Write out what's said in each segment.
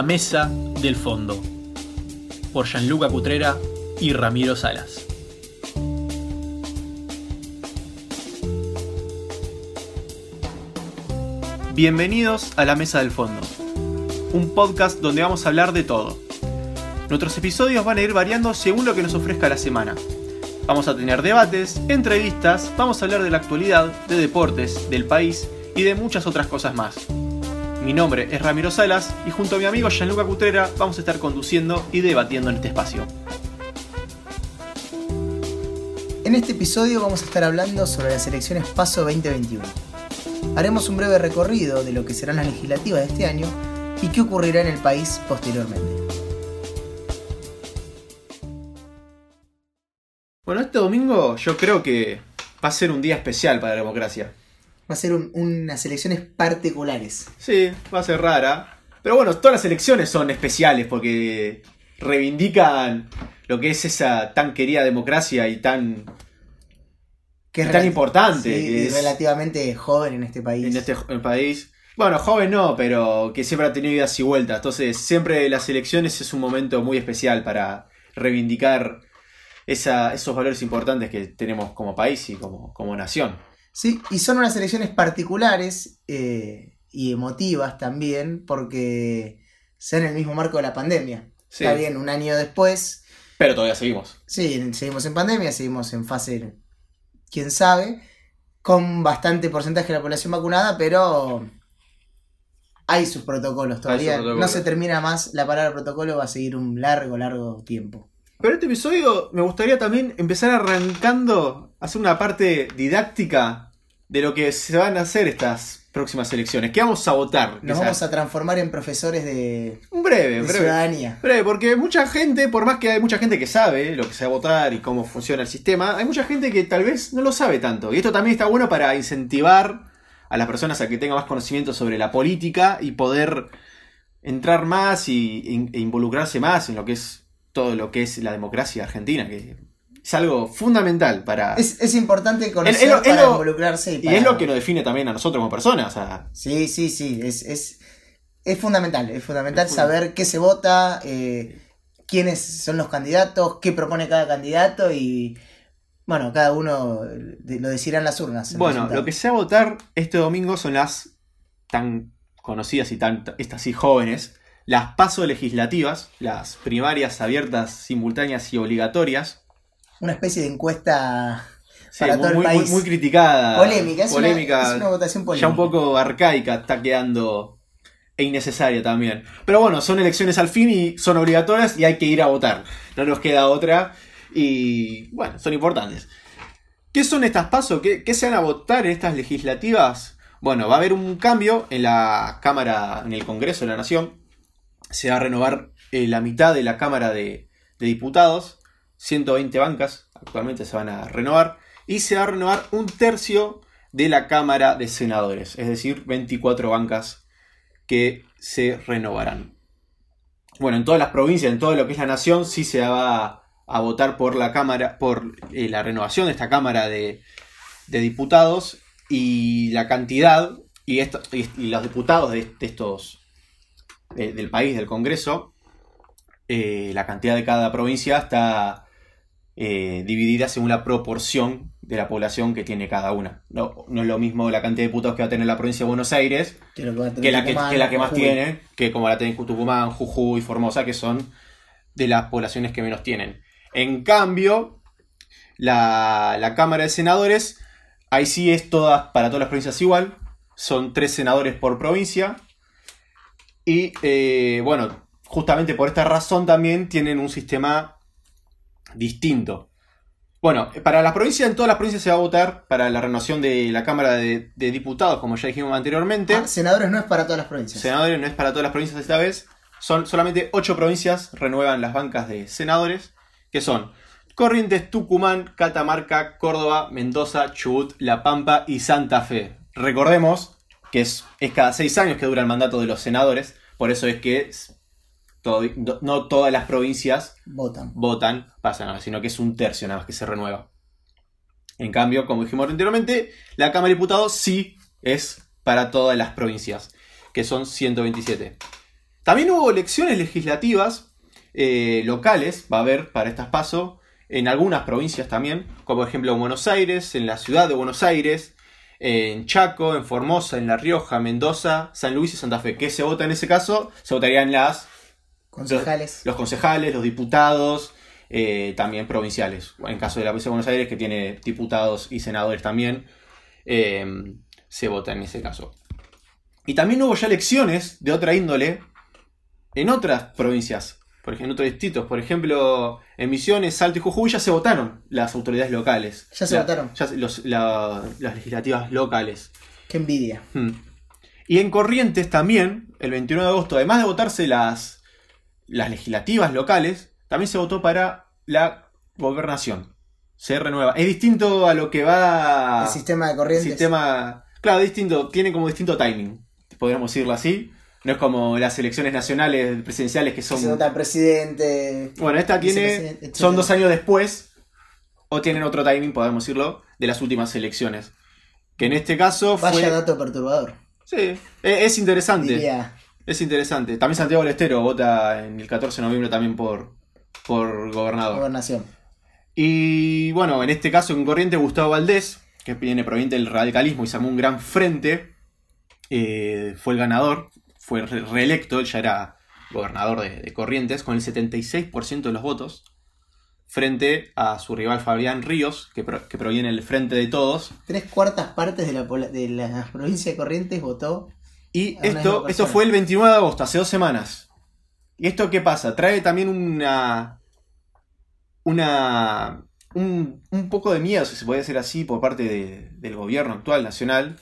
La Mesa del Fondo, por Gianluca Cutrera y Ramiro Salas. Bienvenidos a La Mesa del Fondo, un podcast donde vamos a hablar de todo. Nuestros episodios van a ir variando según lo que nos ofrezca la semana. Vamos a tener debates, entrevistas, vamos a hablar de la actualidad, de deportes, del país y de muchas otras cosas más. Mi nombre es Ramiro Salas y junto a mi amigo Gianluca Cutrera vamos a estar conduciendo y debatiendo en este espacio. En este episodio vamos a estar hablando sobre las elecciones PASO 2021. Haremos un breve recorrido de lo que serán las legislativas de este año y qué ocurrirá en el país posteriormente. Bueno, este domingo yo creo que va a ser un día especial para la democracia. Va a ser un- unas elecciones particulares. Sí, va a ser rara. Pero bueno, todas las elecciones son especiales porque reivindican lo que es esa tan querida democracia y tan Que Tan relati- importante sí, que es- relativamente joven en este país. en este en país. Bueno, joven no, pero que siempre ha tenido idas y vueltas. Entonces, siempre las elecciones es un momento muy especial para reivindicar esa- esos valores importantes que tenemos como país y como, como nación. Sí, y son unas elecciones particulares eh, y emotivas también porque se dan en el mismo marco de la pandemia. Sí. Está bien, un año después, Pero todavía seguimos. sí, seguimos en pandemia, seguimos en fase, quién sabe, con bastante porcentaje de la población vacunada, pero hay sus protocolos todavía. sus protocolos. No se termina más, la palabra protocolo va a seguir un largo, largo tiempo. Pero este episodio me gustaría también empezar arrancando, hacer una parte didáctica de lo que se van a hacer estas próximas elecciones. ¿Qué vamos a votar? Nos vamos a transformar en profesores de, Un breve, de breve. ciudadanía. Breve, porque mucha gente, por más que hay mucha gente que sabe lo que se va a votar y cómo funciona el sistema, hay mucha gente que tal vez no lo sabe tanto. Y esto también está bueno para incentivar a las personas a que tengan más conocimiento sobre la política y poder entrar más y, e involucrarse más en lo que es todo lo que es la democracia argentina, que es algo fundamental para... Es, es importante conocer Es- es para lo- involucrarse. Y, y es lo que nos define también a nosotros como personas. O sea, Sí, sí, sí. Es, es, es fundamental. Es fundamental saber qué se vota, eh, quiénes son los candidatos, qué propone cada candidato y. Bueno, cada uno lo decidirá en las urnas. Bueno, lo que se va a votar este domingo son las tan conocidas y tan estas sí jóvenes, las paso legislativas, las primarias abiertas, simultáneas y obligatorias. Una especie de encuesta Sí, para muy, todo el muy- país. muy- muy criticada. polémica. Es, polémica, Una, es una votación polémica. ya un poco arcaica, está quedando e innecesaria también. Pero bueno, son elecciones al fin y son obligatorias y hay que ir a votar. No nos queda otra. Y bueno, son importantes. ¿Qué son estas pasos? ¿Qué, qué se van a votar en estas legislativas? Bueno, va a haber un cambio en la Cámara, en el Congreso de la Nación. Se va a renovar eh, la mitad de la Cámara de, Diputados. 120 bancas actualmente se van a renovar. Y se va a renovar un tercio de la Cámara de Senadores. Es decir, 24 bancas que se renovarán. Bueno, en todas las provincias, en todo lo que es la nación, sí se va a, votar por la Cámara, por eh, la renovación de esta Cámara de, Diputados y la cantidad y- y los diputados de, de estos de- del país, del Congreso, eh, la cantidad de cada provincia está eh, dividida según la proporción de la población que tiene cada una. No, no es lo mismo la cantidad de diputados que va a tener la provincia de Buenos Aires Que, la que, Tucumán, que la que más Jujuy. tiene, que como la tiene Tucumán, Jujuy, Formosa, que son de las poblaciones que menos tienen. En cambio, la, la Cámara de Senadores, ahí sí es toda, para todas las provincias igual, son tres senadores por provincia. Y eh, bueno, justamente por esta razón también tienen un sistema distinto. Bueno, para las provincias, en todas las provincias se va a votar para la renovación de la Cámara de, de Diputados, como ya dijimos anteriormente. Ah, senadores no es para todas las provincias. Senadores no es para todas las provincias esta vez. Son solamente ocho provincias renuevan las bancas de senadores, que son Corrientes, Tucumán, Catamarca, Córdoba, Mendoza, Chubut, La Pampa y Santa Fe. Recordemos que es, es cada seis años que dura el mandato de los senadores, por eso es que todo- no todas las provincias Votan. votan para senadores, sino que es un tercio nada más que se renueva. En cambio, como dijimos anteriormente, la Cámara de Diputados sí es para todas las provincias, que son 127. También hubo elecciones legislativas eh, locales, va a haber para estas pasos, en algunas provincias también, como por ejemplo en Buenos Aires, en la ciudad de Buenos Aires, en Chaco, en Formosa, en La Rioja, Mendoza, San Luis y Santa Fe. ¿Qué se vota en ese caso? Se votarían las Concejales. los concejales, los diputados, eh, también provinciales. En caso de la provincia de Buenos Aires, que tiene diputados y senadores también, eh, se vota en ese caso. Y también hubo ya elecciones de otra índole en otras provincias, por ejemplo, en otros distritos. Por ejemplo, en Misiones, Salto y Jujuy ya se votaron las autoridades locales. Ya se La- votaron. ya los- la- las legislativas locales. Qué envidia. Hmm. Y en Corrientes también, el 21 de agosto, además de votarse las, las legislativas locales, también se votó para la gobernación. Se renueva. Es distinto a lo que va... el sistema de corrientes. sistema... Claro, distinto, tiene como distinto timing, podríamos decirlo así. No es como las elecciones nacionales presidenciales que que son... Se presidente. Bueno, esta tiene... Son dos años después, o tienen otro timing, podemos decirlo, de las últimas elecciones. Que en este caso fue... Vaya dato perturbador. Sí, e- es interesante. Diría. Es interesante. También Santiago del Estero vota en el 14 de noviembre también por, por gobernador. Gobernación. Y bueno, en este caso en Corriente Gustavo Valdés, que viene proveniente del radicalismo y se armó un gran frente, eh, fue el ganador, fue re- reelecto, él ya era gobernador de, de Corrientes, con el 76% de los votos, frente a su rival Fabián Ríos, que, pro- que proviene del Frente de Todos. Tres cuartas partes de la, de la provincia de Corrientes votó. Y esto, esto fue el 29 de agosto, hace dos semanas. ¿Y esto qué pasa? Trae también una. una. un, un poco de miedo, si se puede decir así, por parte de- del gobierno actual nacional.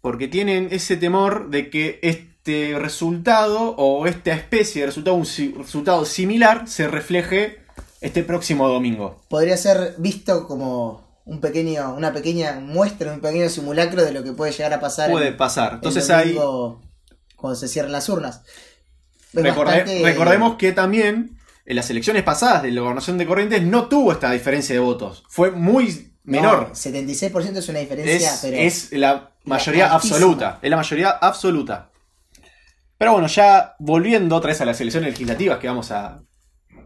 Porque tienen ese temor de que este resultado, o esta especie de resultado, un si- resultado similar, se refleje este próximo domingo. Podría ser visto como un pequeño, una pequeña muestra, un pequeño simulacro de lo que puede llegar a pasar. Puede pasar. Entonces domingo Cuando se cierran las urnas. Es Recorde- bastante- Recordemos que también en las elecciones pasadas de la gobernación de Corrientes no tuvo esta diferencia de votos. Fue muy menor. No, 76% es una diferencia, es, pero. es la mayoría absoluta. Es la mayoría absoluta. Pero bueno, ya volviendo otra vez a las elecciones legislativas que vamos a,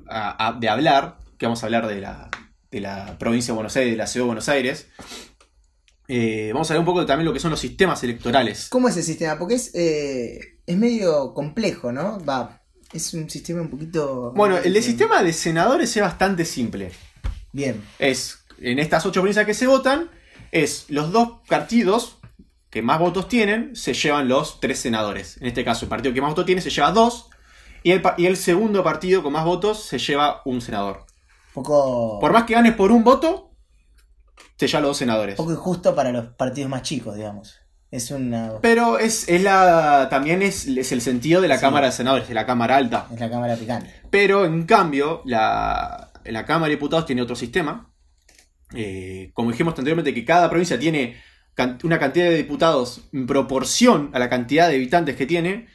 a- a- de hablar, que vamos a hablar de la, de la provincia de Buenos Aires, de la ciudad de Buenos Aires. eh, vamos a hablar un poco de también lo que son los sistemas electorales. ¿Cómo es el sistema? Porque es, eh, es medio complejo, ¿no? Va. Es un sistema un poquito. Bueno, el de sistema de senadores es bastante simple. Bien. es, en estas ocho provincias que se votan, es los dos partidos que más votos tienen, se llevan los tres senadores. En este caso, el partido que más votos tiene se lleva dos, y el, pa- y el segundo partido con más votos se lleva un senador. poco. Por más que ganes por un voto, se lleva los dos senadores. poco injusto para los partidos más chicos, digamos. Es una. Pero es, es la, también es, es el sentido de la Sí. Cámara de Senadores, de la Cámara Alta. Es la cámara picante. Pero en cambio, la, la Cámara de Diputados tiene otro sistema. Eh, como dijimos anteriormente, que cada provincia tiene una cantidad de diputados en proporción a la cantidad de habitantes que tiene.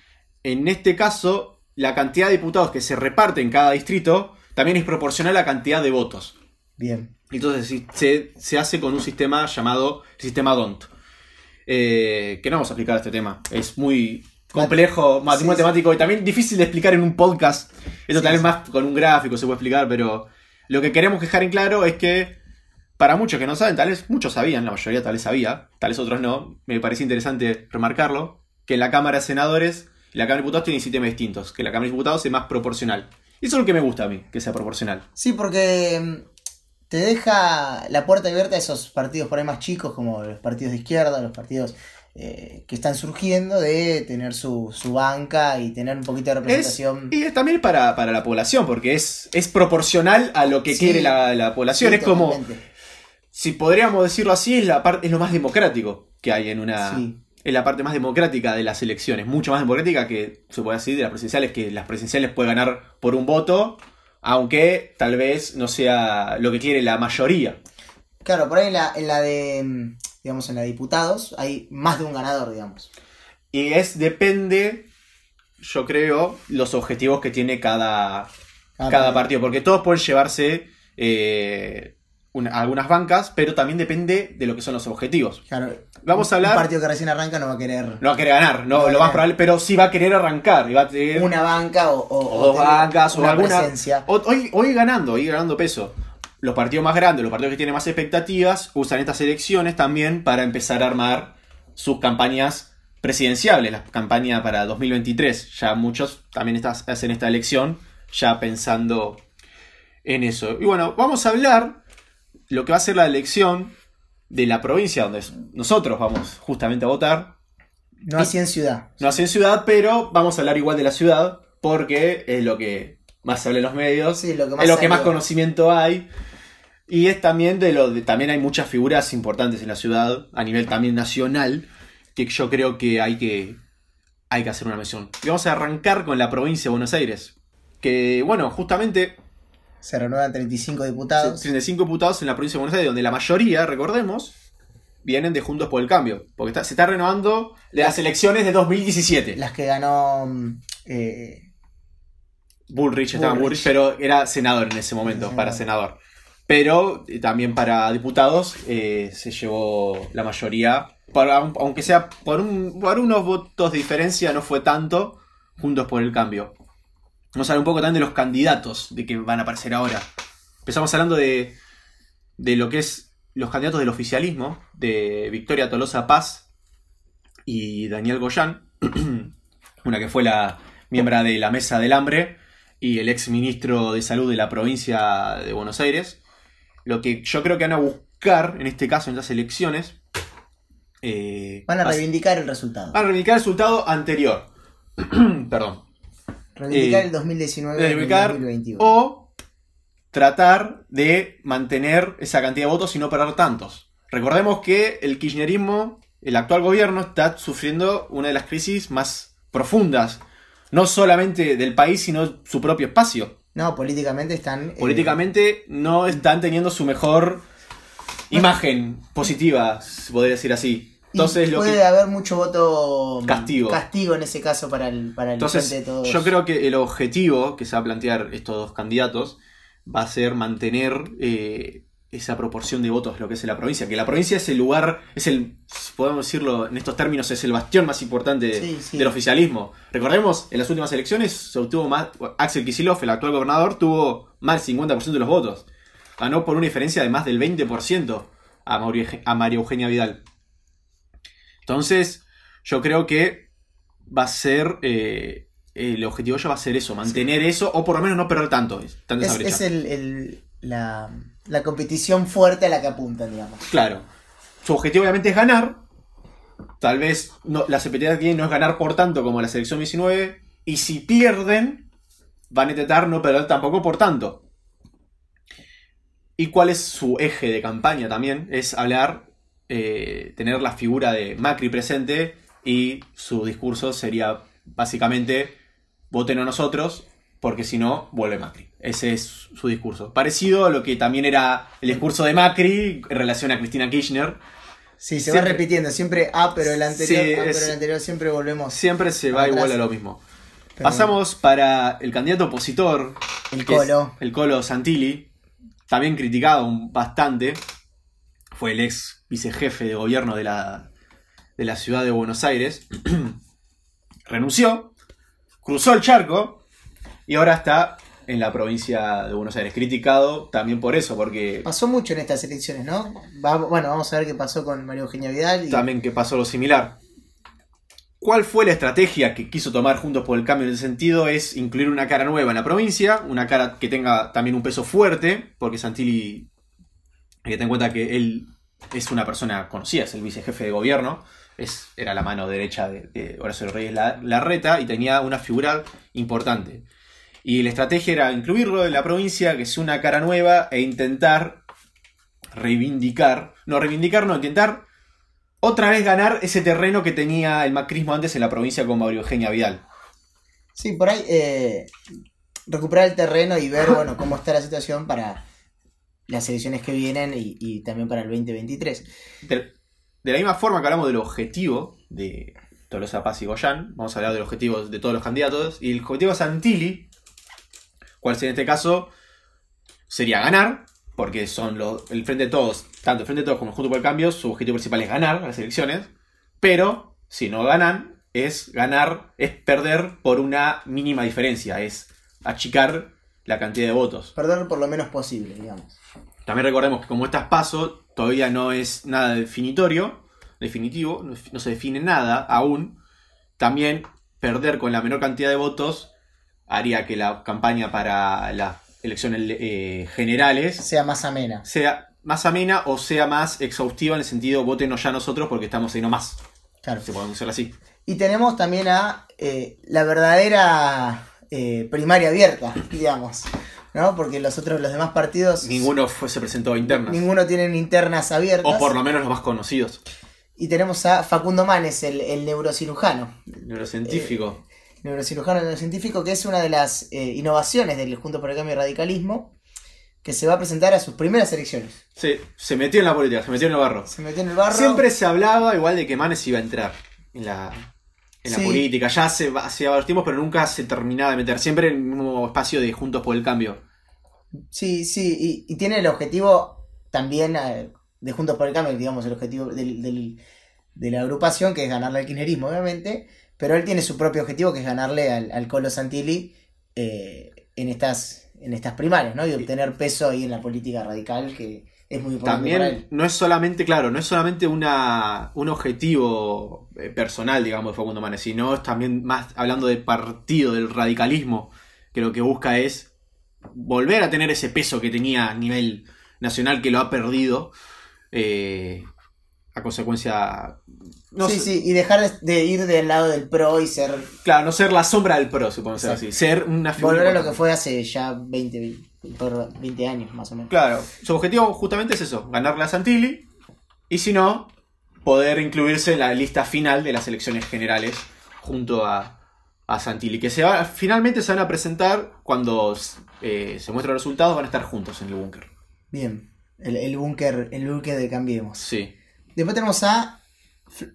En este caso, la cantidad de diputados que se reparte en cada distrito también es proporcional a la cantidad de votos. Bien. Entonces se, se hace con un sistema llamado sistema DONT. Eh, que no vamos a explicar este tema. Es muy complejo, mat- Sí, matemático y también difícil de explicar en un podcast. Esto Sí, sí. más con un gráfico se puede explicar, pero lo que queremos dejar en claro es que para muchos que no saben, tal vez muchos sabían, la mayoría tal vez sabía, tal vez otros no, me parece interesante remarcarlo, que en la Cámara de Senadores y la Cámara de Diputados tienen sistemas distintos, que la Cámara de Diputados es más proporcional. Y eso es lo que me gusta a mí, que sea proporcional. Sí, porque mm, te deja la puerta abierta a esos partidos por ahí más chicos, como los partidos de izquierda, los partidos eh, que están surgiendo, de tener su, su banca y tener un poquito de Es, representación. y es también para, para la población, porque es, es proporcional a lo que Sí. quiere la, la población. Sí, es como. Si podríamos decirlo así, es, la parte, es lo más democrático que hay en una... Sí. Es la parte más democrática de las elecciones, mucho más democrática que se puede decir de las presidenciales, que las presidenciales puede ganar por un voto, aunque tal vez no sea lo que quiere la mayoría. Claro, por ahí en la, en la de, mm, digamos, en la de diputados hay más de un ganador, digamos. Y es, depende, yo creo, los objetivos que tiene cada, cada partido, porque todos pueden llevarse eh, una- algunas bancas, pero también depende de lo que son los objetivos. Claro, Vamos a un hablar- partido que recién arranca no va a querer No va a querer ganar, no, lo más probable, pero sí va a querer arrancar. Y va a tener una banca o, o- o o dos bancas o una alguna. presencia. Hoy, hoy ganando, hoy ganando peso. Los partidos más grandes, los partidos que tienen más expectativas, usan estas elecciones también para empezar a armar sus campañas presidenciables, la campaña para 2023. Ya muchos también estas- hacen esta elección ya pensando en eso. Y bueno, vamos a hablar lo que va a ser la elección de la provincia donde nosotros vamos justamente a votar. No así en ciudad. No así en ciudad, pero vamos a hablar igual de la ciudad porque es lo que más se habla en los medios, Sí, lo que más es lo que más conocimiento hay. Y es también de lo de, también hay muchas figuras importantes en la ciudad, a nivel también nacional, que yo creo que hay que, hay que hacer una mención. Y vamos a arrancar con la provincia de Buenos Aires. Que, bueno, justamente Se renuevan 35 diputados. 35 diputados en la provincia de Buenos Aires, donde la mayoría, recordemos, vienen de Juntos por el Cambio. Porque está- se está renovando las elecciones de 2017. Las que ganó. mm, eh, Bullrich estaba Bullrich. Bullrich, pero era senador en ese momento, Sí, para senador. Pero eh, también para diputados eh, se llevó la mayoría. Aunque sea por, un- por unos votos de diferencia, no fue tanto. Juntos por el cambio. Vamos a hablar un poco también de los candidatos de que van a aparecer ahora. Empezamos hablando de, de lo que es los candidatos del oficialismo, de Victoria Tolosa Paz y Daniel Goyán, una que fue la miembro de la Mesa del Hambre y el ex ministro de Salud de la provincia de Buenos Aires. Lo que yo creo que van a buscar, en este caso, en las elecciones, eh, van a reivindicar el resultado. van a reivindicar el resultado anterior. Perdón. Reivindicar eh, el 2019 y el reivindicar 2021. o tratar de mantener esa cantidad de votos y no perder tantos. Recordemos que el kirchnerismo, el actual gobierno, está sufriendo una de las crisis más profundas, no solamente del país, sino su propio espacio. No, políticamente están. eh, Políticamente no están teniendo su mejor imagen positiva, se podría decir así. Y Entonces, lo puede que- haber mucho voto. mm, Castigo. Castigo en ese caso para el, para el frente de Entonces, todos. yo creo que el objetivo que se va a plantear estos dos candidatos va a ser mantener eh, esa proporción de votos, lo que es la provincia. Que la provincia es el lugar, es el, podemos decirlo en estos términos, es el bastión más importante de- Sí, sí. del oficialismo. Recordemos, en las últimas elecciones se obtuvo más, Axel Kicillof, el actual gobernador, tuvo más del 50% de los votos. Ganó por una diferencia de más del 20% a, Mauri- a María Eugenia Vidal. Entonces, yo creo que va a ser. eh, el objetivo ya va a ser eso, mantener eso, o por lo menos no perder tanto, tanto esa es, brecha. es el, el- la, la competición fuerte a la que apuntan, digamos. Claro. Su objetivo obviamente es ganar. Tal vez no, la expectativa que tienen no es ganar por tanto como la selección 19. Y si pierden, van a intentar no perder tampoco por tanto. ¿Y cuál es su eje de campaña también? Es hablar, eh, tener la figura de Macri presente y su discurso sería básicamente voten a nosotros porque si no, vuelve Macri. Ese es su discurso. Parecido a lo que también era el discurso de Macri en relación a Cristina Kirchner. Sí, se Siempre- va repitiendo. Siempre A, pero el anterior, Sí, A, es- pero el anterior, siempre volvemos. Siempre se va Atrás. igual a lo mismo. Pero Pasamos para el candidato opositor. El Colo. el Colo Santilli. También criticado bastante. Fue el ex vicejefe de gobierno de la, de la ciudad de Buenos Aires. Renunció. Cruzó el charco. Y ahora está en la provincia de Buenos Aires. Criticado también por eso, porque Pasó mucho en estas elecciones, ¿no? Va- bueno, vamos a ver qué pasó con María Eugenia Vidal. Y también que pasó lo similar. ¿Cuál fue la estrategia que quiso tomar Juntos por el Cambio en ese sentido? Es incluir una cara nueva en la provincia, una cara que tenga también un peso fuerte, porque Santilli, hay que tener en cuenta que él es una persona conocida, es el vicejefe de gobierno, es, era la mano derecha de, de Horacio Reyes La- Larreta y tenía una figura importante. Y la estrategia era incluirlo en la provincia, que es una cara nueva, e intentar reivindicar, no reivindicar, no, intentar otra vez ganar ese terreno que tenía el macrismo antes en la provincia con Mario Eugenia Vidal. Sí, por ahí eh, recuperar el terreno y ver, bueno, cómo está la situación para las elecciones que vienen y, también para el 2023. De, de la misma forma que hablamos del objetivo de Tolosa Paz y Goyán, vamos a hablar del objetivo de todos los candidatos. Y el objetivo de Santilli, sería en este caso, sería ganar, porque son los, el Frente de Todos, tanto el Frente de Todos como el Junto por el Cambio, su objetivo principal es ganar las elecciones, pero si no ganan, es ganar, es perder por una mínima diferencia, es achicar la cantidad de votos. Perder por lo menos posible, digamos. También recordemos que como estas paso, todavía no es nada definitorio, definitivo, no, se define nada aún. También perder con la menor cantidad de votos haría que la campaña para las elecciones eh, generales Sea más amena. sea más amena o sea más exhaustiva en el sentido votenos ya nosotros porque estamos ahí nomás. Claro. Se puede hacer así. Y tenemos también a eh, la verdadera eh, primaria abierta, digamos. ¿No? Porque los otros, los demás partidos. Ninguno fue, se presentó a internas. Ninguno tienen internas abiertas. O por lo menos los más conocidos. Y tenemos a Facundo Manes, el, el neurocirujano. Neurocientífico. Neurocirujano neurocientífico, que es una de las eh, innovaciones del Junto por el Cambio y Radicalismo, que se va a presentar a sus primeras elecciones. Sí, se metió en la política, se metió en el barro. Se metió en el barro. Siempre se hablaba igual de que Manes iba a entrar en la, en la Sí. política. Ya hace, hace varios tiempos, pero nunca se terminaba de meter. Siempre en el mismo espacio de Juntos por el Cambio. Sí, sí, y, y tiene el objetivo también eh, de Juntos por el Cambio, digamos, el objetivo del- del- de la agrupación, que es ganarle al kirchnerismo, obviamente, pero él tiene su propio objetivo, que es ganarle al, al Colo Santilli eh, en, estas, en estas primarias, ¿no? Y obtener peso ahí en la política radical, que es muy importante para También él. no es solamente, claro, no es solamente una, un objetivo eh, personal, digamos, de Facundo Manes, sino es también más hablando del partido, del radicalismo, que lo que busca es volver a tener ese peso que tenía a nivel nacional, que lo ha perdido eh, a consecuencia... No sí, sé- sí, y dejar de, ir del lado del pro y ser Claro, no ser la sombra del pro, supongo ser así. Ser una figura. volver a lo que fue hace ya 20, 20, por 20 años más o menos. Claro, su objetivo justamente es eso: ganarle a Santilli. Y si no, poder incluirse en la lista final de las elecciones generales junto a, a Santilli. Que se va, finalmente se van a presentar cuando eh, se muestren los resultados, van a estar juntos en el búnker. Bien, el, el búnker el búnker de Cambiemos. Sí. Después tenemos a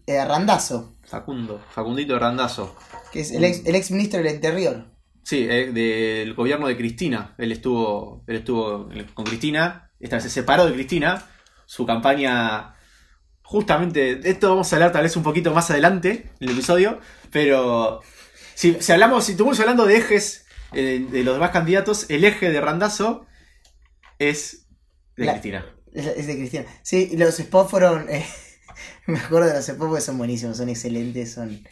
eh, Randazzo, Facundo, Facundito Randazo. que es el ex, el ex ministro del Interior. Sí, eh, del gobierno de Cristina. Él estuvo, él estuvo con Cristina. Esta vez se separó de Cristina. Su campaña. Justamente. de Esto vamos a hablar tal vez un poquito más adelante en el episodio. Pero. Si, si hablamos, si estuvimos hablando de ejes eh, de los demás candidatos, el eje de Randazo es de La- Cristina. Es, de Cristina. Sí, los spots fueron. eh, me acuerdo de los spots porque son buenísimos, son excelentes, son.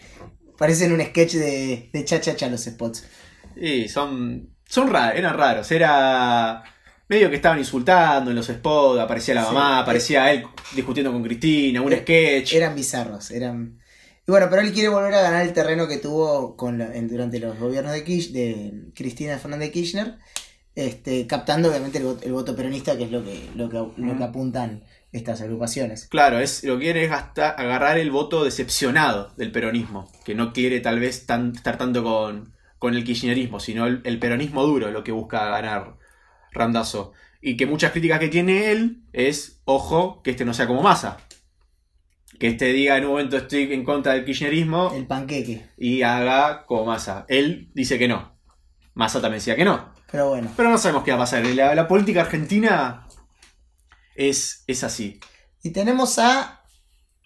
Parecen un sketch de, de cha cha cha los spots. Y son. Son raros, eran raros. Era. Medio que estaban insultando en los spots, aparecía la Sí. mamá, aparecía él discutiendo con Cristina, un Eh, sketch. Eran bizarros, eran. Y bueno, pero él quiere volver a ganar el terreno que tuvo con la- en- durante los gobiernos de, Kirch- de Cristina Fernández de Kirchner, este, captando obviamente el, el voto peronista, que es lo que, lo que, lo que apuntan estas agrupaciones. Claro, es, lo que quiere es gastar- agarrar el voto decepcionado del peronismo, que no quiere tal vez tan- estar tanto con, con el kirchnerismo, sino el, el peronismo duro, lo que busca ganar Randazo. Y que muchas críticas que tiene él es, ojo, que este no sea como masa. Que este diga en un momento estoy en contra del kirchnerismo El panqueque. y haga como masa. Él dice que no. Massa también decía que no. Pero bueno. Pero no sabemos qué va a pasar. La, la política argentina es, es así. Y tenemos a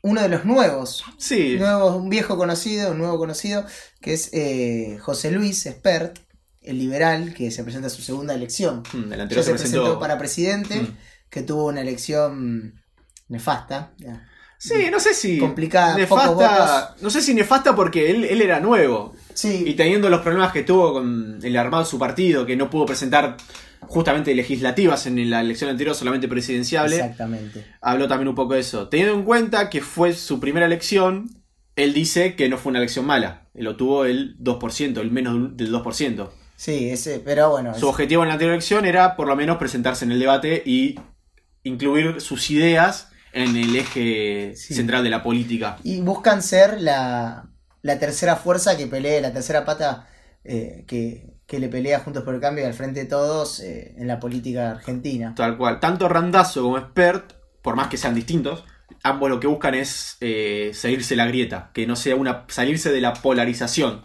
uno de los nuevos. Sí. Nuevo, un viejo conocido, un nuevo conocido, que es eh, José Luis Espert, el liberal, que se presenta a su segunda elección. Mm, El Ya anterior se se presentó presentó. para presidente, Mm. que tuvo una elección nefasta. ya. Sí, no sé si. Complicada, pocos Nefasta. No sé si nefasta porque él, él era nuevo. Sí, Y teniendo los problemas que tuvo con el armado de su partido, que no pudo presentar justamente legislativas en la elección anterior, solamente presidenciable. exactamente. Habló también un poco de eso. Teniendo en cuenta que fue su primera elección, él dice que no fue una elección mala. Él lo tuvo el 2%, el menos del 2%. Sí, ese, pero bueno. Su es- objetivo en la anterior elección era por lo menos presentarse en el debate y incluir sus ideas en el eje Sí. central de la política. y buscan ser la, la tercera fuerza que pelee, la tercera pata eh, que, que le pelea Juntos por el Cambio y al frente de todos eh, en la política argentina. Tal cual. Tanto Randazo como Expert, por más que sean distintos, ambos lo que buscan es eh, salirse la grieta, que no sea una. salirse de la polarización.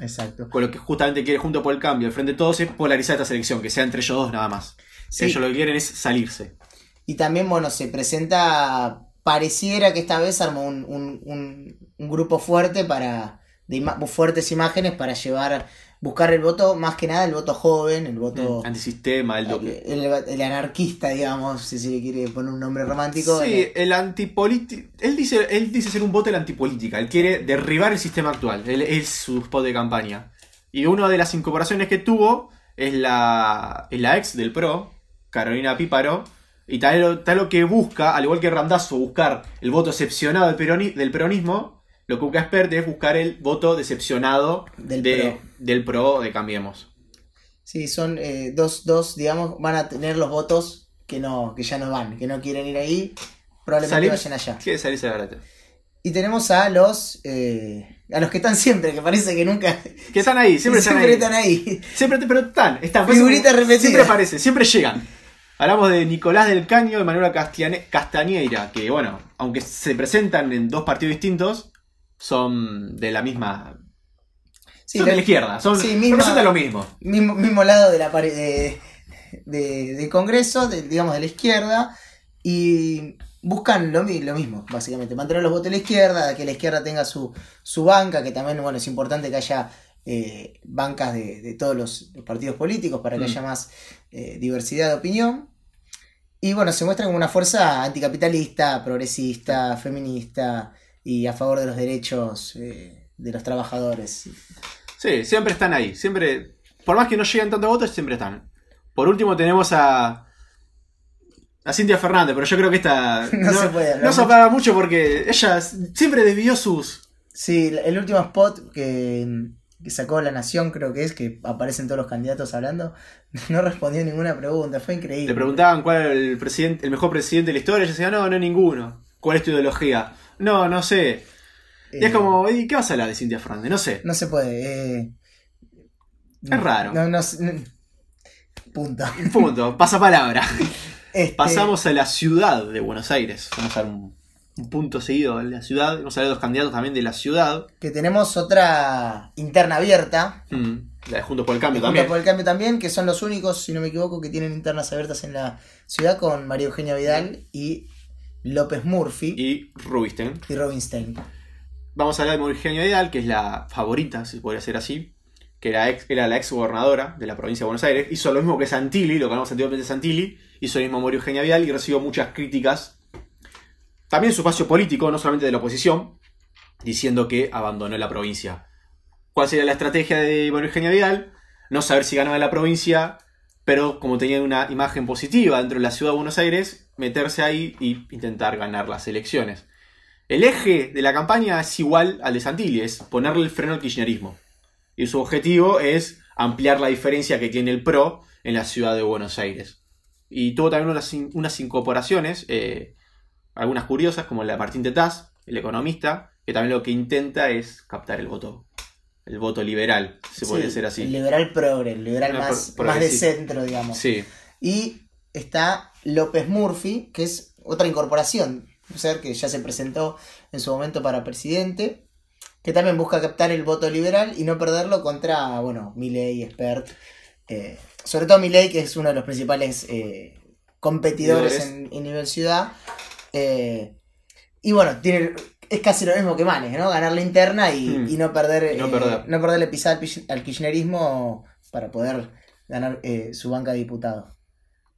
Exacto. Con lo que justamente quiere junto por el cambio, el frente de todos es polarizar esta selección, que sea entre ellos dos nada más. Sí. Ellos lo que quieren es salirse. Y también, bueno, se presenta, pareciera que esta vez armó un, un- un- un grupo fuerte para, de ima- fuertes imágenes para llevar, buscar el voto, más que nada el voto joven, el voto, Mm, Antisistema, el doble. el, el anarquista, digamos, si se quiere poner un nombre romántico. Sí, Eh, el antipolítica. Él dice, él dice ser un voto de la antipolítica. Él quiere derribar el sistema actual. Él, es su spot de campaña. Y una de las incorporaciones que tuvo es la, es la ex del PRO, Carolina Píparo. Y tal lo, tal lo que busca, al igual que Randazo, buscar el voto decepcionado del, peroni- del peronismo. Lo que busca Spert es buscar el voto decepcionado Del de- PRO. del PRO de Cambiemos. Sí, son eh, dos, dos, digamos, van a tener los votos que no, que ya no van, que no quieren ir ahí, probablemente Salir- vayan allá. Quiere salirse de barata. Y tenemos a los eh, a los que están siempre, que parece que nunca Que están ahí, siempre, están ahí. están ahí. Siempre, pero están, están. Figuritas repetidas. Siempre aparecen, siempre llegan. Hablamos de Nicolás del Caño y Manuela Castiane- Castañeira, que bueno, aunque se presentan en dos partidos distintos, son de la misma. Sí, son de la izquierda, son, sí, misma- representan lo mismo. mismo, mismo lado de la pare- de, de- del Congreso, de- digamos de la izquierda, y buscan lo, mi- lo mismo, básicamente, mantener los votos de la izquierda, que la izquierda tenga su, su banca, que también bueno, es importante que haya eh, bancas de, de todos los, los partidos políticos para que Mm. haya más eh, diversidad de opinión. Y bueno, se muestra como una fuerza anticapitalista, progresista, feminista y a favor de los derechos eh, de los trabajadores. Sí, siempre están ahí. Siempre. Por más que no lleguen tantos votos, siempre están. Por último tenemos a. A Cintia Fernández, pero yo creo que esta. No se puede hablar No se mucho. apaga mucho porque ella siempre desvió sus. Sí, el último spot que, que sacó La Nación, creo que es, que aparecen todos los candidatos hablando, no respondió ninguna pregunta, fue increíble. Le preguntaban cuál era el, presidente, el mejor presidente de la historia. Ella decía, no, no ninguno. ¿Cuál es tu ideología? No, no sé. Y Eh, es como, ¿y qué vas a hablar de Cintia Fernández? No sé. No se puede. eh, Es raro. No, no, sé, no- punto. Punto. Pasa palabra. Este, Pasamos a la ciudad de Buenos Aires. Vamos a dar un, un punto seguido de la ciudad. Vamos a ver los candidatos también de la ciudad. Que tenemos otra interna abierta. Mm, La de Juntos por el Cambio Juntos también. por el cambio también, que son los únicos, si no me equivoco, que tienen internas abiertas en la ciudad con María Eugenia Vidal y López Murphy y, Y Rubinstein. Vamos a hablar de Mauricio Vidal, que es la favorita, si se podría ser así. Que era, ex- era la ex gobernadora de la provincia de Buenos Aires. Hizo lo mismo que Santilli, lo que hablamos anteriormente de Santilli. Hizo lo mismo Mauricio Eugenia Vidal y recibió muchas críticas. También su espacio político, no solamente de la oposición, diciendo que abandonó la provincia. ¿Cuál sería la estrategia de Mauricio Eugenia Vidal? No saber si ganaba la provincia, pero como tenía una imagen positiva dentro de la ciudad de Buenos Aires, meterse ahí y intentar ganar las elecciones. El eje de la campaña es igual al de Santilli, es ponerle el freno al kirchnerismo. Y su objetivo es ampliar la diferencia que tiene el PRO en la ciudad de Buenos Aires. Y tuvo también unas incorporaciones, eh, algunas curiosas, como la de Martín Tetaz, el economista, que también lo que intenta es captar el voto, el voto liberal, se Sí, decir así. El liberal progre, el liberal más, pro- más de centro, digamos. Sí, Y está López Murphy, que es otra incorporación. Un ser que ya se presentó en su momento para presidente, que también busca captar el voto liberal y no perderlo contra, bueno, Milley, Expert. eh, sobre todo Milley, que es uno de los principales eh, competidores Competidores. en, en nivel ciudad. Eh, y bueno, tiene, es casi lo mismo que Manes, ¿no? Ganar la interna y, Mm. y no perder, Y no eh, perder. no perderle pisada al, kirchnerismo para poder ganar eh, su banca de diputado.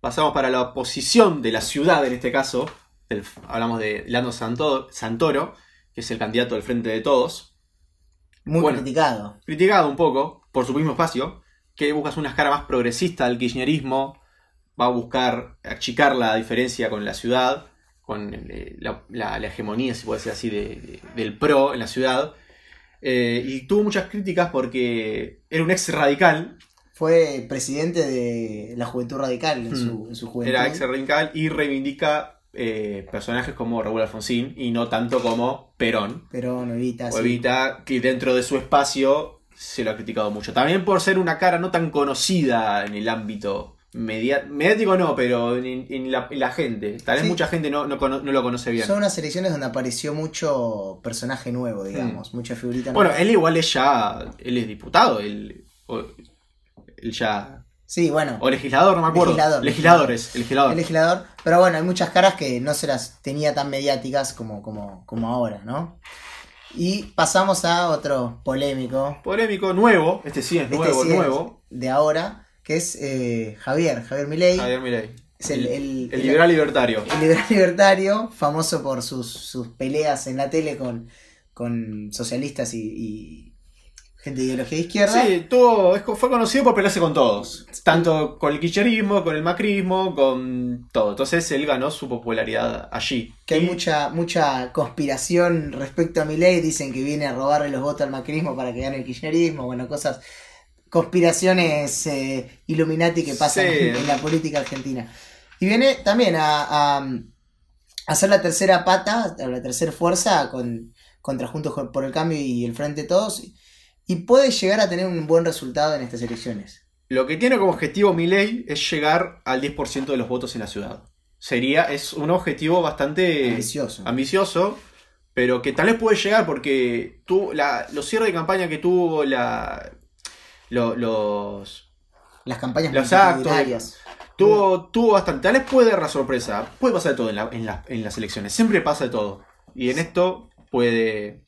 Pasamos para la oposición de la ciudad, en este caso. del- hablamos de Lando Santo- Santoro, que es el candidato del Frente de Todos. Muy Bueno. criticado. Criticado un poco por su mismo espacio, que busca una cara más progresista del kirchnerismo. Va a buscar achicar la diferencia con la ciudad, con eh, la, la- la hegemonía, si puede ser así, de- de- del PRO en la ciudad. Eh, y tuvo muchas críticas porque era un ex radical, Fue presidente de la Juventud Radical en, Mm. su, en su juventud. Era ex radical y reivindica eh, personajes como Raúl Alfonsín y no tanto como Perón. Pero no evita. O sí. Evita, que dentro de su espacio se lo ha criticado mucho. También por ser una cara no tan conocida en el ámbito media- mediático, no, pero en, en la, en la gente. Tal vez Sí. mucha gente no, no, lo conoce bien. Son unas elecciones donde apareció mucho personaje nuevo, digamos. Mucha figurita. Bueno, nueva. él igual es ya. Él es diputado. Él, o- él ya. Sí, bueno. O legislador, no me acuerdo. Legislador. Legisladores, el legislador. El legislador. Pero bueno, hay muchas caras que no se las tenía tan mediáticas como, como, como ahora, ¿no? Y pasamos a otro polémico. Polémico, nuevo. Este sí es Este nuevo, es nuevo. De ahora, que es eh, Javier, Javier Milei. Javier Milei. Es el, el- El el- liberal libertario. el liberal libertario, famoso por sus, sus peleas en la tele con, con socialistas y, y gente de ideología de izquierda. Sí, tuvo, fue conocido por pelearse con todos. Tanto con el kirchnerismo, con el macrismo, con todo. Entonces él ganó su popularidad allí. Que hay mucha, mucha conspiración respecto a Milei, dicen que viene a robarle los votos al macrismo para que gane el kirchnerismo, bueno, cosas, conspiraciones eh, Illuminati que pasan Sí. en, en la política argentina. Y viene también a, a- a hacer la tercera pata, la tercera fuerza con, contra Juntos por el Cambio y el Frente de Todos, y puede llegar a tener un buen resultado en estas elecciones. Lo que tiene como objetivo Milei es llegar al 10% de los votos en la ciudad. Sería, es un objetivo bastante Ambicioso. ambicioso, pero que tal vez puede llegar porque tú, la, los cierres de campaña que tuvo la, lo- los, Las campañas Los actos, tuvo, tuvo bastante. Tal vez puede dar la sorpresa. Puede pasar de todo en, la- en la- en las elecciones. Siempre pasa de todo. Y en esto puede,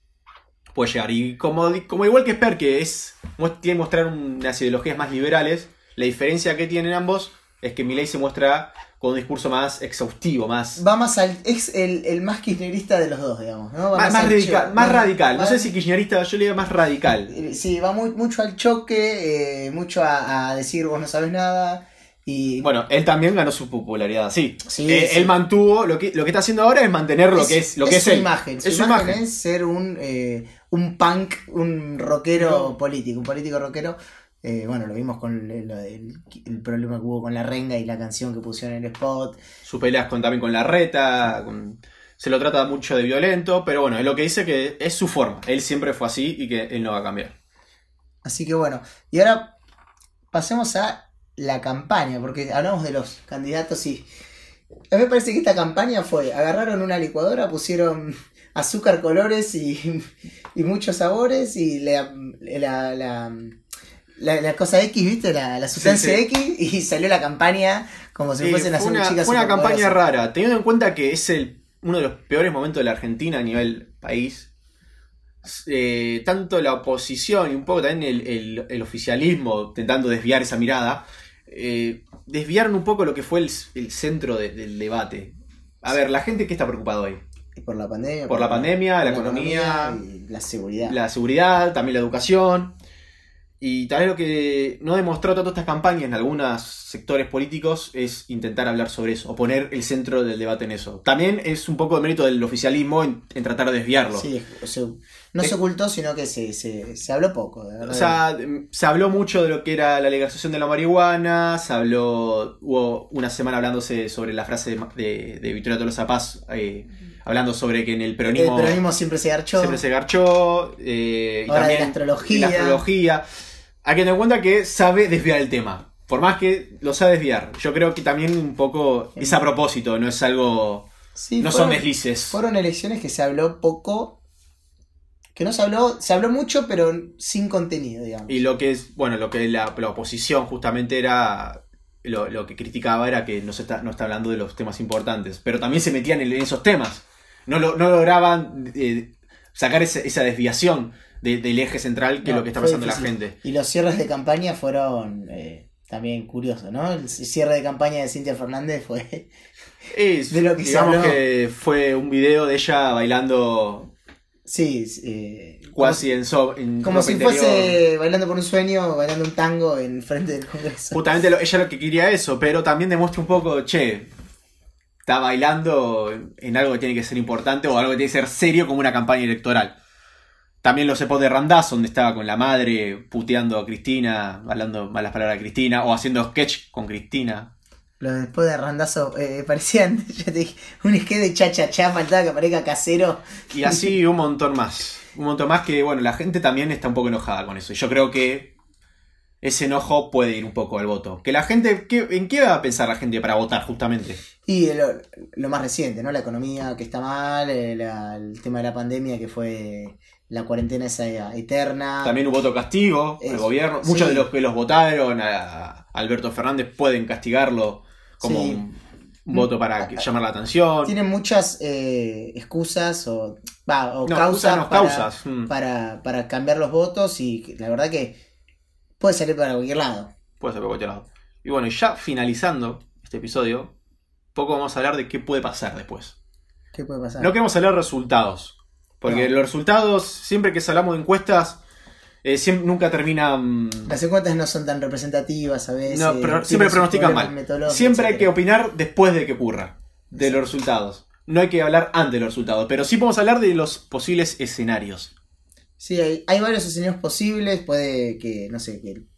puede llegar. Y como, como igual que Sper, que es, tiene que mostrar unas ideologías más liberales, la diferencia que tienen ambos es que Milei se muestra con un discurso más exhaustivo, más, Va más al. Es el, el más kirchnerista de los dos, digamos. ¿no? Va más, más al radical. Más radical. No sé si kirchnerista, yo le digo más radical. eh, Sí, va muy, mucho al choque, eh, mucho a, a decir vos no sabes nada. Y Bueno, él también ganó su popularidad, sí. Sí, Eh, sí. Él mantuvo, lo que, lo que está haciendo ahora es mantener lo que es, lo que es, su él. imagen. Su Es su imagen, imagen. es ser un, eh, un punk, un rockero No. político, un político rockero. Eh, bueno, lo vimos con el, problema que hubo con la renga y la canción que pusieron en el spot. Sus peleas con, también con la reta, con- se lo trata mucho de violento, pero bueno, es lo que dice que es su forma. Él siempre fue así y que él no va a cambiar. Así que bueno, y ahora pasemos a la campaña, porque hablamos de los candidatos y a mí me parece que esta campaña fue, agarraron una licuadora, pusieron azúcar, colores y, y muchos sabores y la, la, la, la- la cosa X, ¿viste? La, la sustancia sí. X y salió la campaña como si fuesen fue, las una, chicas fue una campaña rara, teniendo en cuenta que es el, uno de los peores momentos de la Argentina a nivel país. Eh, tanto la oposición y un poco también el, el- el oficialismo intentando desviar esa mirada, eh, desviaron un poco lo que fue el, el centro de- del debate. A ver, la gente que está preocupada hoy. Por la pandemia. Por la pandemia, la economía, y la seguridad. la seguridad, también la educación. Y tal vez lo que no demostró tanto estas campañas en algunos sectores políticos es intentar hablar sobre eso, o poner el centro del debate en eso. También es un poco de mérito del oficialismo en, en tratar de desviarlo. Sí, o sea, no Es- se ocultó, sino que se, se, se habló poco, de verdad. O sea, mm, se habló mucho de lo que era la legalización de la marihuana, se habló, hubo una semana hablándose sobre la frase de, de, de Victoria Tolosa Paz, eh, hablando sobre que en el el peronismo, peronismo siempre se garchó. siempre se garchó, eh, y Ahora de también la astrología. de la astrología. Hay que tener en cuenta que sabe desviar el tema. Por más que lo sabe desviar. Yo creo que también un poco es a propósito, no es algo. Sí, no fueron, son deslices. fueron elecciones que se habló poco. Que no se habló, se habló mucho, pero sin contenido, digamos. Y lo que es, bueno, lo que la, la oposición justamente era. Lo, lo que criticaba era que no se está, no está hablando de los temas importantes. Pero también se metían en, en esos temas. No, lo- no lograban eh, sacar esa, esa desviación de- del eje central que es lo que está pasando la gente. Y los cierres de campaña fueron eh, también curiosos, ¿no? El cierre de campaña de Cintia Fernández fue. Es, De lo que digamos que fue un video de ella bailando Sí, eh, cuasi en, so, en como si interior. fuese bailando por un sueño, bailando un tango en frente del Congreso. Justamente lo- ella lo que quería eso, pero también demuestra un poco, che, está bailando en algo que tiene que ser importante o algo que tiene que ser serio como una campaña electoral. También los spots de Randaz, donde estaba con la madre puteando a Cristina, hablando malas palabras a Cristina, o haciendo sketch con Cristina. Los después de Randazo eh, parecían, ya te dije, un skate de cha-cha-cha, faltaba que aparezca casero. Y así un montón más. Un montón más que, bueno, la gente también está un poco enojada con eso. Y yo creo que ese enojo puede ir un poco al voto. Que la gente, ¿qué- ¿en qué va a pensar la gente para votar justamente? Y lo, lo más reciente, ¿no? La economía que está mal, eh, el tema de la pandemia que fue la cuarentena esa eterna. También hubo voto castigo al gobierno. sí. Muchos de los que los votaron a, Alberto Fernández pueden castigarlo como Sí. un voto para que- llamar la atención. Tienen muchas eh, excusas o, o No, causas, no, para, causas. mm, para, para cambiar los votos y la verdad que puede salir para cualquier lado. Puede ser por cualquier lado. Y bueno, ya finalizando este episodio, poco vamos a hablar de qué puede pasar después. ¿Qué puede pasar? No queremos hablar de resultados. Porque No. los resultados, siempre que hablamos de encuestas, eh, siempre, nunca terminan. Las encuestas no son tan representativas a veces. No, pero siempre pronostican mal. Siempre hay que opinar después de que ocurra. De los resultados. No hay que hablar antes de los resultados. Pero sí podemos hablar de los posibles escenarios. Sí, hay, hay varios escenarios posibles. Puede que, no sé, que el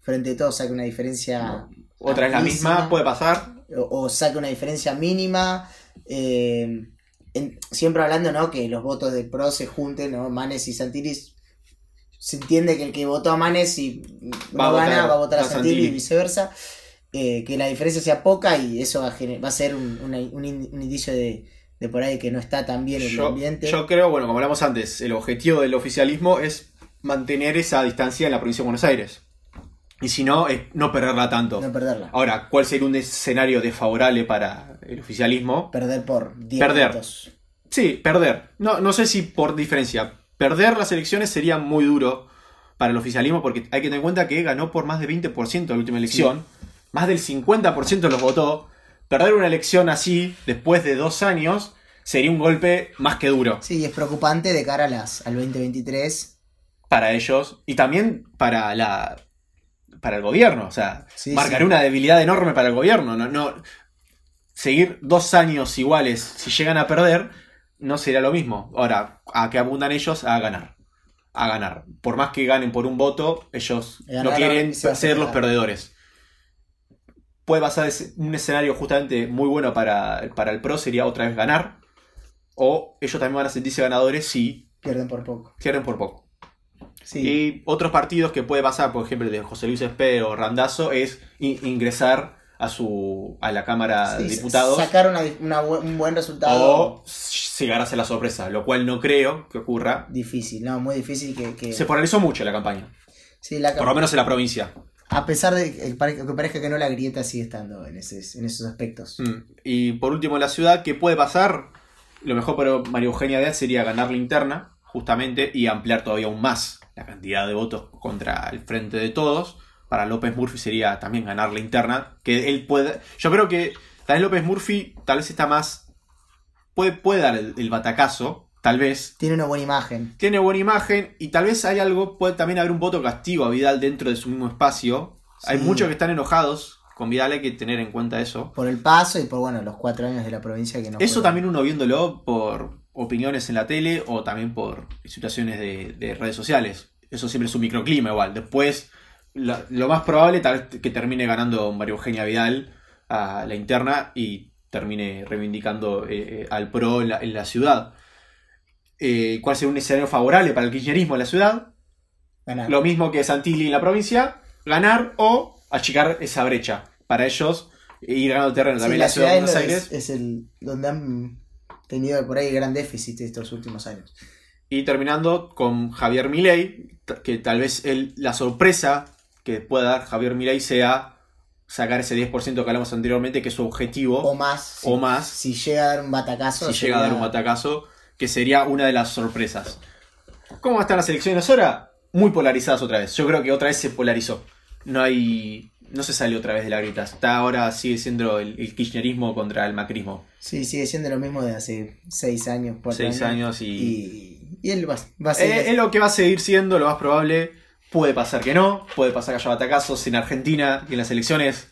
Frente de Todos saque una diferencia. Otra es la misma, puede pasar. O, o saque una diferencia mínima. eh, en- siempre hablando, ¿no? Que los votos del PRO se junten, ¿no? Manes y Santilli. Se entiende que el que votó a Manes y Va a no gana votar va a votar a a Santilli. y viceversa. eh, que la diferencia sea poca y eso va a, va a ser un indicio de, de por ahí que no está tan bien el Yo, ambiente. yo creo, bueno, como hablamos antes, el objetivo del oficialismo es mantener esa distancia en la provincia de Buenos Aires. Y si no, es no perderla tanto. no perderla. Ahora, ¿cuál sería un escenario desfavorable para el oficialismo? Perder por 10 Perder. Sí, perder. No, no sé si por diferencia. Perder las elecciones sería muy duro para el oficialismo porque hay que tener en cuenta que ganó por más de 20% la última elección. Más del 50% los votó. Perder una elección así, después de dos años, sería un golpe más que duro Sí, es preocupante de cara a las, al 2023. para ellos y también para la para el gobierno. O sea, Sí, marcaría sí. una debilidad enorme para el gobierno. No, no, seguir dos años iguales, si llegan a perder, no sería lo mismo. Ahora, ¿a qué abundan ellos? A ganar. A ganar. Por más que ganen por un voto, ellos no quieren ser los perdedores. Puede pasar un escenario justamente muy bueno para, para el PRO, sería otra vez ganar. O ellos también van a sentirse ganadores si Pierden por poco. pierden por poco. Sí. Y otros partidos que puede pasar, por ejemplo, el de José Luis Espe o Randazo, es in- ingresar a su a la Cámara Sí, de Diputados Sacar una- una bu- un buen resultado. o llegar a ser la sorpresa, lo cual no creo que ocurra. Difícil, no, muy difícil que. que- Se polarizó mucho la campaña, sí, la- por lo menos en la provincia. A pesar de que pare- que parezca que no, la grieta sigue estando en, ese- en esos aspectos. Mm. Y por último, la ciudad, ¿qué puede pasar? Lo mejor para María Eugenia Díaz sería ganar la interna, justamente, y ampliar todavía aún más la cantidad de votos contra el frente de todos. Para López Murphy sería también ganar la interna, que él puede... Yo creo que tal vez López Murphy tal vez está más... Puede, puede dar el batacazo, tal vez. Tiene una buena imagen. Tiene buena imagen y tal vez hay algo, puede también haber un voto castigo a Vidal dentro de su mismo espacio. Hay muchos que están enojados con Vidal, hay que tener en cuenta eso. Por el paso y por bueno los cuatro años de la provincia que no Eso fueron- también uno viéndolo por opiniones en la tele o también por situaciones de, de redes sociales. Eso siempre es un microclima igual. Después, la- lo más probable tal vez que termine ganando María Eugenia Vidal a la interna y termine reivindicando eh, eh, al PRO en la, en la ciudad. Eh, ¿Cuál sería un escenario favorable para el kirchnerismo en la ciudad? ganar. Lo mismo que Santilli en la provincia, ganar o achicar esa brecha. Para ellos, ir ganando terreno Sí, también la la ciudad de Buenos es, Aires. es el donde han tenido por ahí gran déficit estos últimos años. Y terminando con Javier Milei, que tal vez el- la sorpresa que pueda dar Javier Milei sea sacar ese 10% que hablamos anteriormente, que es su objetivo, O más. o si- más, Si llega a dar un batacazo. si llega a dar un batacazo, que sería una de las sorpresas. ¿Cómo están las elecciones ahora? Muy polarizadas otra vez. Yo creo que otra vez se polarizó. No hay. No se salió otra vez de la grieta. Está ahora sigue siendo el, el kirchnerismo contra el macrismo. Sí, sigue siendo lo mismo de hace seis años, cuatro Seis años y. Y, y él va, va a. Eh, es lo que va a seguir siendo lo más probable. Puede pasar que no, puede pasar que haya batacazos en Argentina y en las elecciones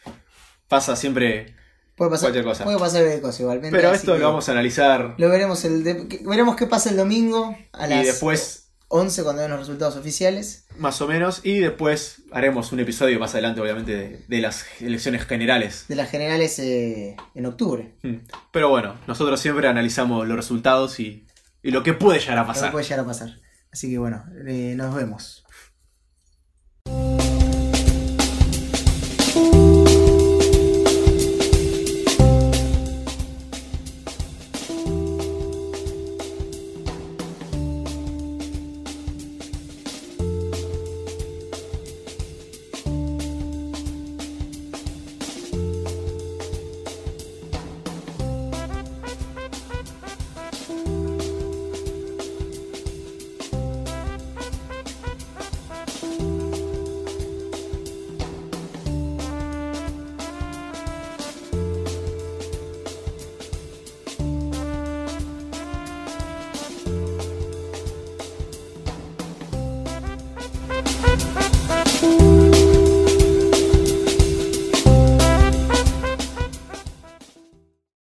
pasa siempre. Puede pasar cualquier cosa. Puede pasar cualquier cosa igualmente. Pero esto lo vamos a analizar Lo veremos, el de- veremos qué pasa el domingo a las y después, 11 cuando den los resultados oficiales. más o menos, y después haremos un episodio más adelante, obviamente, de, de las elecciones generales. De las generales eh, en octubre. Mm. Pero bueno, nosotros siempre analizamos los resultados y, y lo que puede llegar a Lo que pasar. puede llegar a pasar. Así que bueno, eh, nos vemos.